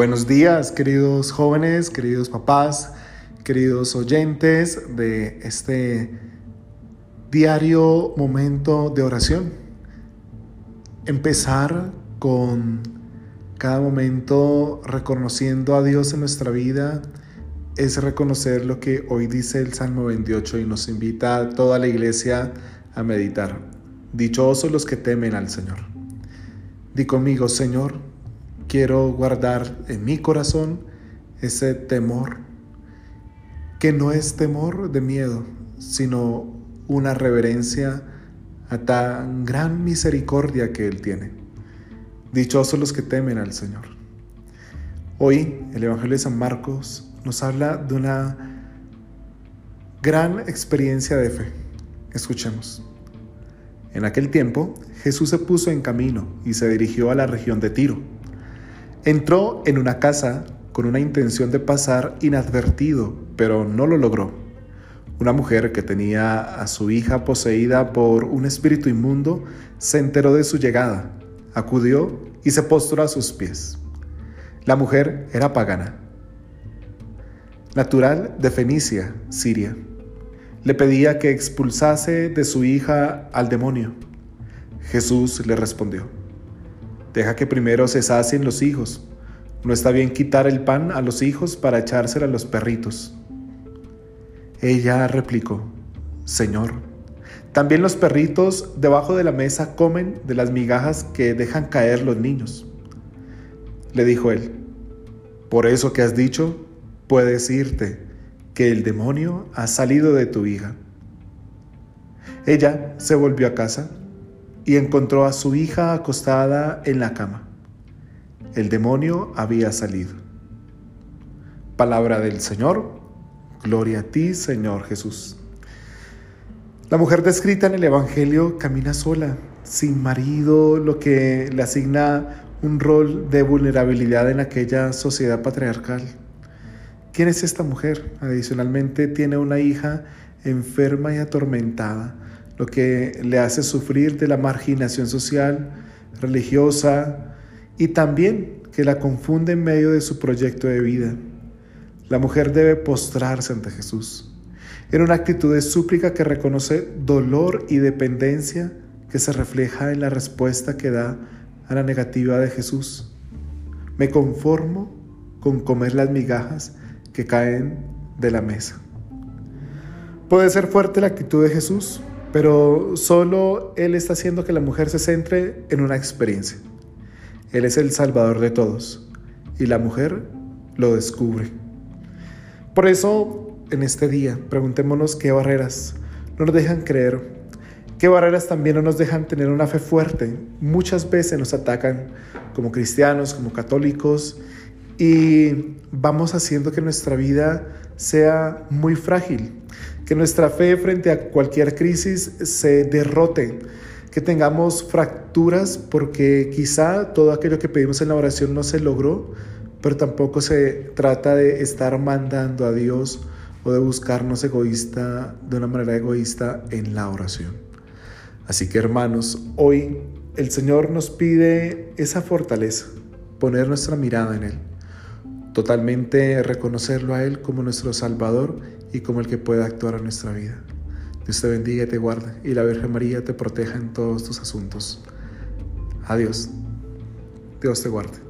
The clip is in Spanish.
Buenos días, queridos jóvenes, queridos papás, queridos oyentes de este diario momento de oración. Empezar con cada momento reconociendo a Dios en nuestra vida es reconocer lo que hoy dice el Salmo 28 y nos invita a toda la iglesia a meditar. Dichosos los que temen al Señor. Di conmigo, Señor, quiero guardar en mi corazón ese temor, que no es temor de miedo, sino una reverencia a tan gran misericordia que Él tiene. Dichosos los que temen al Señor. Hoy el Evangelio de San Marcos nos habla de una gran experiencia de fe. Escuchemos. En aquel tiempo Jesús se puso en camino y se dirigió a la región de Tiro Entró en una casa con una intención de pasar inadvertido, pero no lo logró. Una mujer que tenía a su hija poseída por un espíritu inmundo se enteró de su llegada, acudió y se postró a sus pies. La mujer era pagana, natural de Fenicia, Siria. Le pedía que expulsase de su hija al demonio. Jesús le respondió, Deja que primero se sacien los hijos. No está bien quitar el pan a los hijos para echárselo a los perritos. Ella replicó, Señor, también los perritos debajo de la mesa comen de las migajas que dejan caer los niños. Le dijo él, por eso que has dicho, puedes irte, que el demonio ha salido de tu hija. Ella se volvió a casa y encontró a su hija acostada en la cama. El demonio había salido. Palabra del Señor. Gloria a ti, Señor Jesús. La mujer descrita en el Evangelio camina sola, sin marido, lo que le asigna un rol de vulnerabilidad en aquella sociedad patriarcal. ¿Quién es esta mujer? Adicionalmente tiene una hija enferma y atormentada lo que le hace sufrir de la marginación social, religiosa y también que la confunde en medio de su proyecto de vida. La mujer debe postrarse ante Jesús en una actitud de súplica que reconoce dolor y dependencia que se refleja en la respuesta que da a la negativa de Jesús. Me conformo con comer las migajas que caen de la mesa. Puede ser fuerte la actitud de Jesús, pero solo Él está haciendo que la mujer se centre en una experiencia. Él es el Salvador de todos y la mujer lo descubre. Por eso, en este día, preguntémonos qué barreras no nos dejan creer, qué barreras también no nos dejan tener una fe fuerte. Muchas veces nos atacan como cristianos, como católicos, y vamos haciendo que nuestra vida sea muy frágil, que nuestra fe frente a cualquier crisis se derrote, que tengamos fracturas porque quizá todo aquello que pedimos en la oración no se logró, pero tampoco se trata de estar mandando a Dios o de buscarnos egoísta de una manera egoísta en la oración. Así que hermanos, hoy el Señor nos pide esa fortaleza, poner nuestra mirada en Él totalmente reconocerlo a Él como nuestro Salvador y como el que puede actuar en nuestra vida. Dios te bendiga y te guarde y la Virgen María te proteja en todos tus asuntos. Adiós. Dios te guarde.